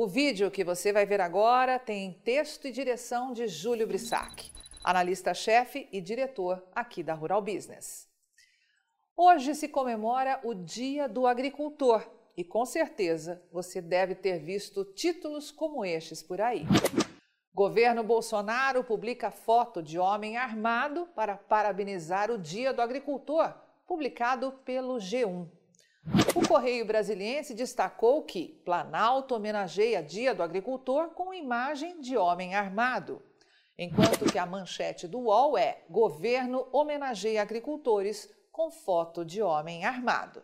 O vídeo que você vai ver agora tem texto e direção de Júlio Brissac, analista-chefe e diretor aqui da Rural Business. Hoje se comemora o Dia do Agricultor e com certeza você deve ter visto títulos como estes por aí. Governo Bolsonaro publica foto de homem armado para parabenizar o Dia do Agricultor, publicado pelo G1. O Correio Brasiliense destacou que Planalto homenageia Dia do Agricultor com imagem de homem armado, enquanto que a manchete do UOL é Governo homenageia agricultores com foto de homem armado.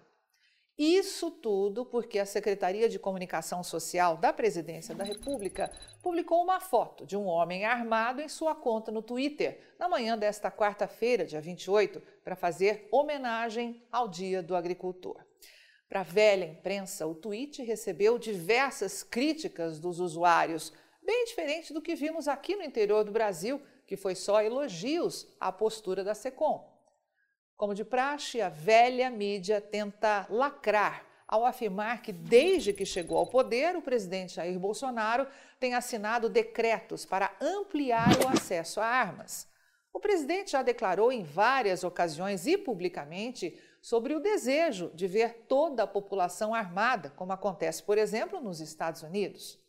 Isso tudo porque a Secretaria de Comunicação Social da Presidência da República publicou uma foto de um homem armado em sua conta no Twitter na manhã desta quarta-feira, dia 28, para fazer homenagem ao Dia do Agricultor. Para a velha imprensa, o tweet recebeu diversas críticas dos usuários, bem diferente do que vimos aqui no interior do Brasil, que foi só elogios à postura da SECOM. Como de praxe, a velha mídia tenta lacrar ao afirmar que, desde que chegou ao poder, o presidente Jair Bolsonaro tem assinado decretos para ampliar o acesso a armas. O presidente já declarou em várias ocasiões e publicamente sobre o desejo de ver toda a população armada, como acontece, por exemplo, nos Estados Unidos.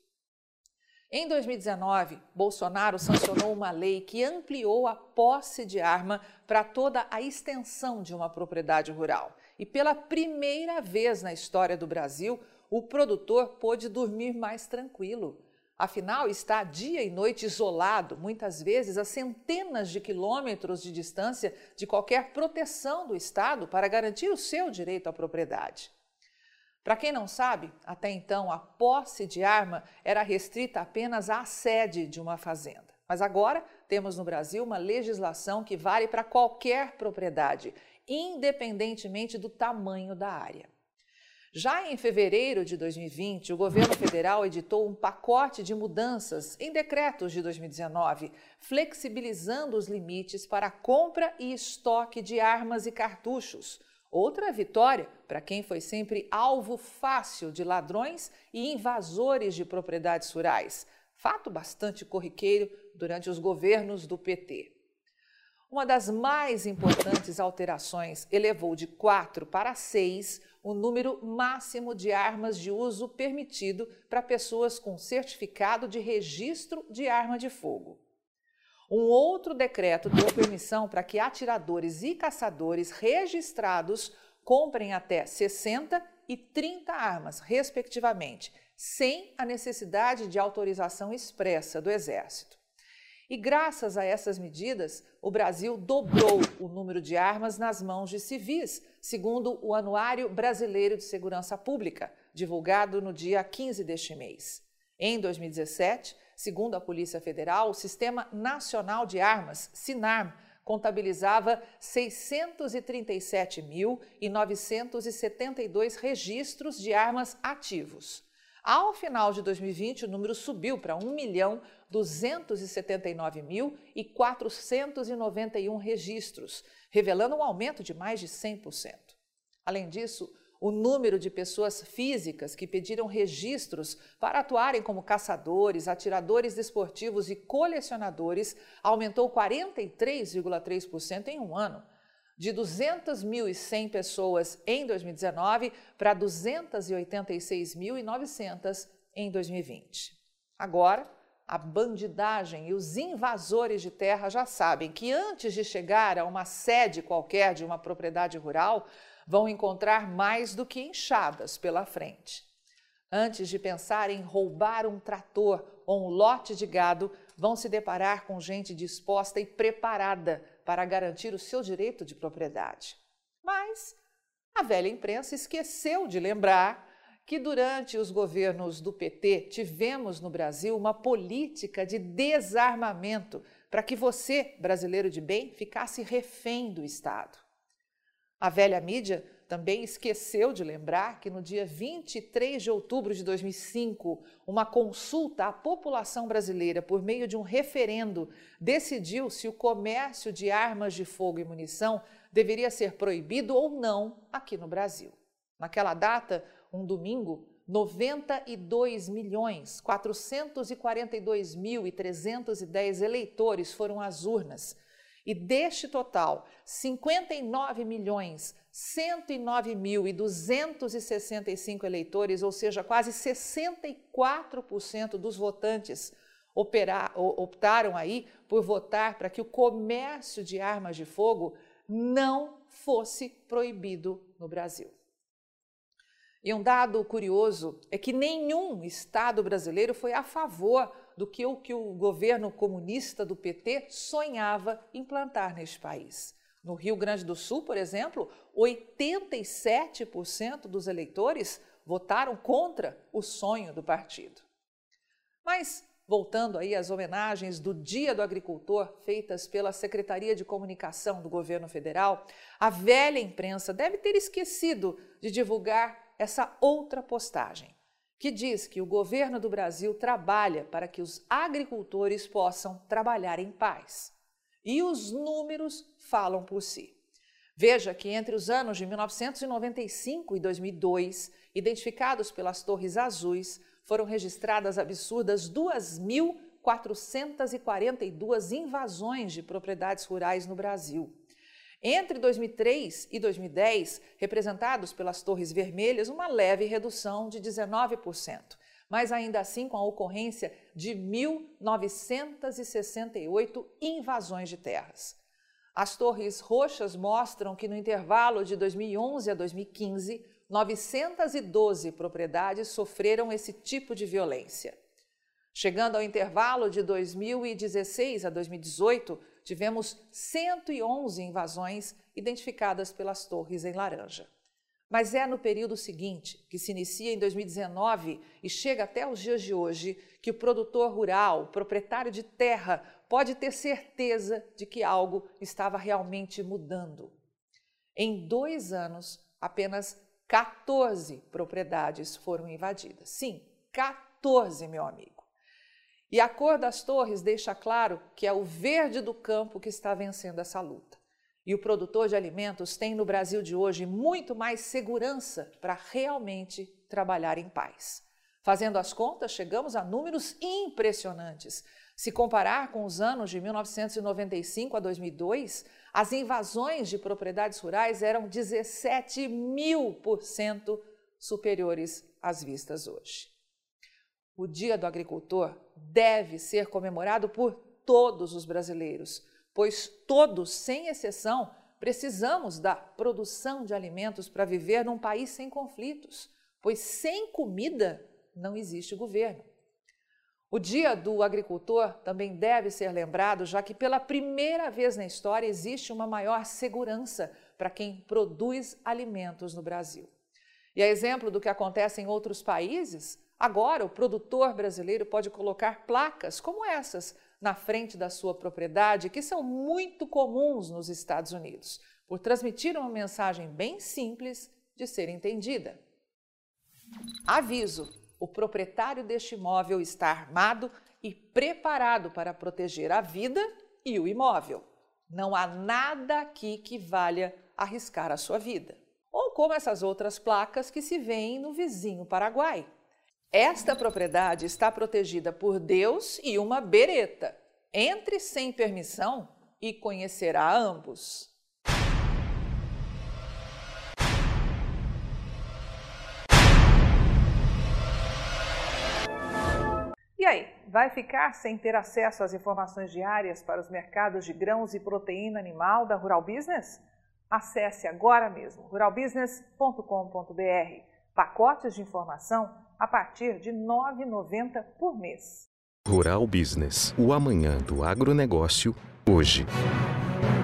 Em 2019, Bolsonaro sancionou uma lei que ampliou a posse de arma para toda a extensão de uma propriedade rural. E pela primeira vez na história do Brasil, o produtor pôde dormir mais tranquilo. Afinal, está dia e noite isolado, muitas vezes a centenas de quilômetros de distância de qualquer proteção do Estado para garantir o seu direito à propriedade. Para quem não sabe, até então a posse de arma era restrita apenas à sede de uma fazenda. Mas agora temos no Brasil uma legislação que vale para qualquer propriedade, independentemente do tamanho da área. Já em fevereiro de 2020, o governo federal editou um pacote de mudanças em decretos de 2019, flexibilizando os limites para compra e estoque de armas e cartuchos Outra vitória para quem foi sempre alvo fácil de ladrões e invasores de propriedades rurais, fato bastante corriqueiro durante os governos do PT. Uma das mais importantes alterações elevou de 4 para 6 o número máximo de armas de uso permitido para pessoas com certificado de registro de arma de fogo. Um outro decreto deu permissão para que atiradores e caçadores registrados comprem até 60 e 30 armas, respectivamente, sem a necessidade de autorização expressa do Exército. E graças a essas medidas, o Brasil dobrou o número de armas nas mãos de civis, segundo o Anuário Brasileiro de Segurança Pública, divulgado no dia 15 deste mês. Em 2017, Segundo a Polícia Federal, o Sistema Nacional de Armas, SINARM, contabilizava 637.972 registros de armas ativos. Ao final de 2020, o número subiu para 1.279.491 registros, revelando um aumento de mais de 100%. Além disso, o número de pessoas físicas que pediram registros para atuarem como caçadores, atiradores desportivos e colecionadores aumentou 43,3% em um ano. De 200.100 pessoas em 2019 para 286.900 em 2020. Agora, a bandidagem e os invasores de terra já sabem que antes de chegar a uma sede qualquer de uma propriedade rural, vão encontrar mais do que enxadas pela frente. Antes de pensar em roubar um trator ou um lote de gado, vão se deparar com gente disposta e preparada para garantir o seu direito de propriedade. Mas a velha imprensa esqueceu de lembrar que durante os governos do PT tivemos no Brasil uma política de desarmamento para que você, brasileiro de bem, ficasse refém do Estado. A velha mídia também esqueceu de lembrar que no dia 23 de outubro de 2005, uma consulta à população brasileira por meio de um referendo decidiu se o comércio de armas de fogo e munição deveria ser proibido ou não aqui no Brasil. Naquela data, um domingo, 92 milhões 442 mil e 310 eleitores foram às urnas. E deste total, 59 milhões 109 mil e 265 eleitores, ou seja, quase 64% dos votantes operar, optaram aí por votar para que o comércio de armas de fogo não fosse proibido no Brasil. E um dado curioso é que nenhum Estado brasileiro foi a favor do que o que o governo comunista do PT sonhava implantar neste país. No Rio Grande do Sul, por exemplo, 87% dos eleitores votaram contra o sonho do partido. Mas voltando aí às homenagens do Dia do Agricultor feitas pela Secretaria de Comunicação do Governo Federal, a velha imprensa deve ter esquecido de divulgar essa outra postagem, que diz que o governo do Brasil trabalha para que os agricultores possam trabalhar em paz. E os números falam por si. Veja que entre os anos de 1995 e 2002, identificados pelas Torres Azuis, foram registradas absurdas 2.442 invasões de propriedades rurais no Brasil. Entre 2003 e 2010, representados pelas Torres Vermelhas, uma leve redução de 19%, mas ainda assim com a ocorrência de 1.968 invasões de terras. As Torres Roxas mostram que no intervalo de 2011 a 2015, 912 propriedades sofreram esse tipo de violência. Chegando ao intervalo de 2016 a 2018, tivemos 111 invasões identificadas pelas torres em laranja. Mas é no período seguinte, que se inicia em 2019 e chega até os dias de hoje, que o produtor rural, proprietário de terra, pode ter certeza de que algo estava realmente mudando. Em dois anos, apenas 14 propriedades foram invadidas. Sim, 14, meu amigo. E a cor das torres deixa claro que é o verde do campo que está vencendo essa luta. E o produtor de alimentos tem no Brasil de hoje muito mais segurança para realmente trabalhar em paz. Fazendo as contas, chegamos a números impressionantes. Se comparar com os anos de 1995 a 2002, as invasões de propriedades rurais eram 17 mil por cento superiores às vistas hoje. O Dia do Agricultor deve ser comemorado por todos os brasileiros, pois todos, sem exceção, precisamos da produção de alimentos para viver num país sem conflitos, pois sem comida não existe governo. O Dia do Agricultor também deve ser lembrado, já que pela primeira vez na história existe uma maior segurança para quem produz alimentos no Brasil. E a exemplo do que acontece em outros países, Agora, o produtor brasileiro pode colocar placas como essas na frente da sua propriedade, que são muito comuns nos Estados Unidos, por transmitir uma mensagem bem simples de ser entendida. Aviso: o proprietário deste imóvel está armado e preparado para proteger a vida e o imóvel. Não há nada aqui que valha arriscar a sua vida. Ou como essas outras placas que se veem no vizinho Paraguai. Esta propriedade está protegida por Deus e uma bereta. Entre sem permissão e conhecerá ambos. E aí, vai ficar sem ter acesso às informações diárias para os mercados de grãos e proteína animal da Rural Business? Acesse agora mesmo ruralbusiness.com.br. Pacotes de informação a partir de R$ 9,90 por mês. Rural Business, o amanhã do agronegócio, hoje.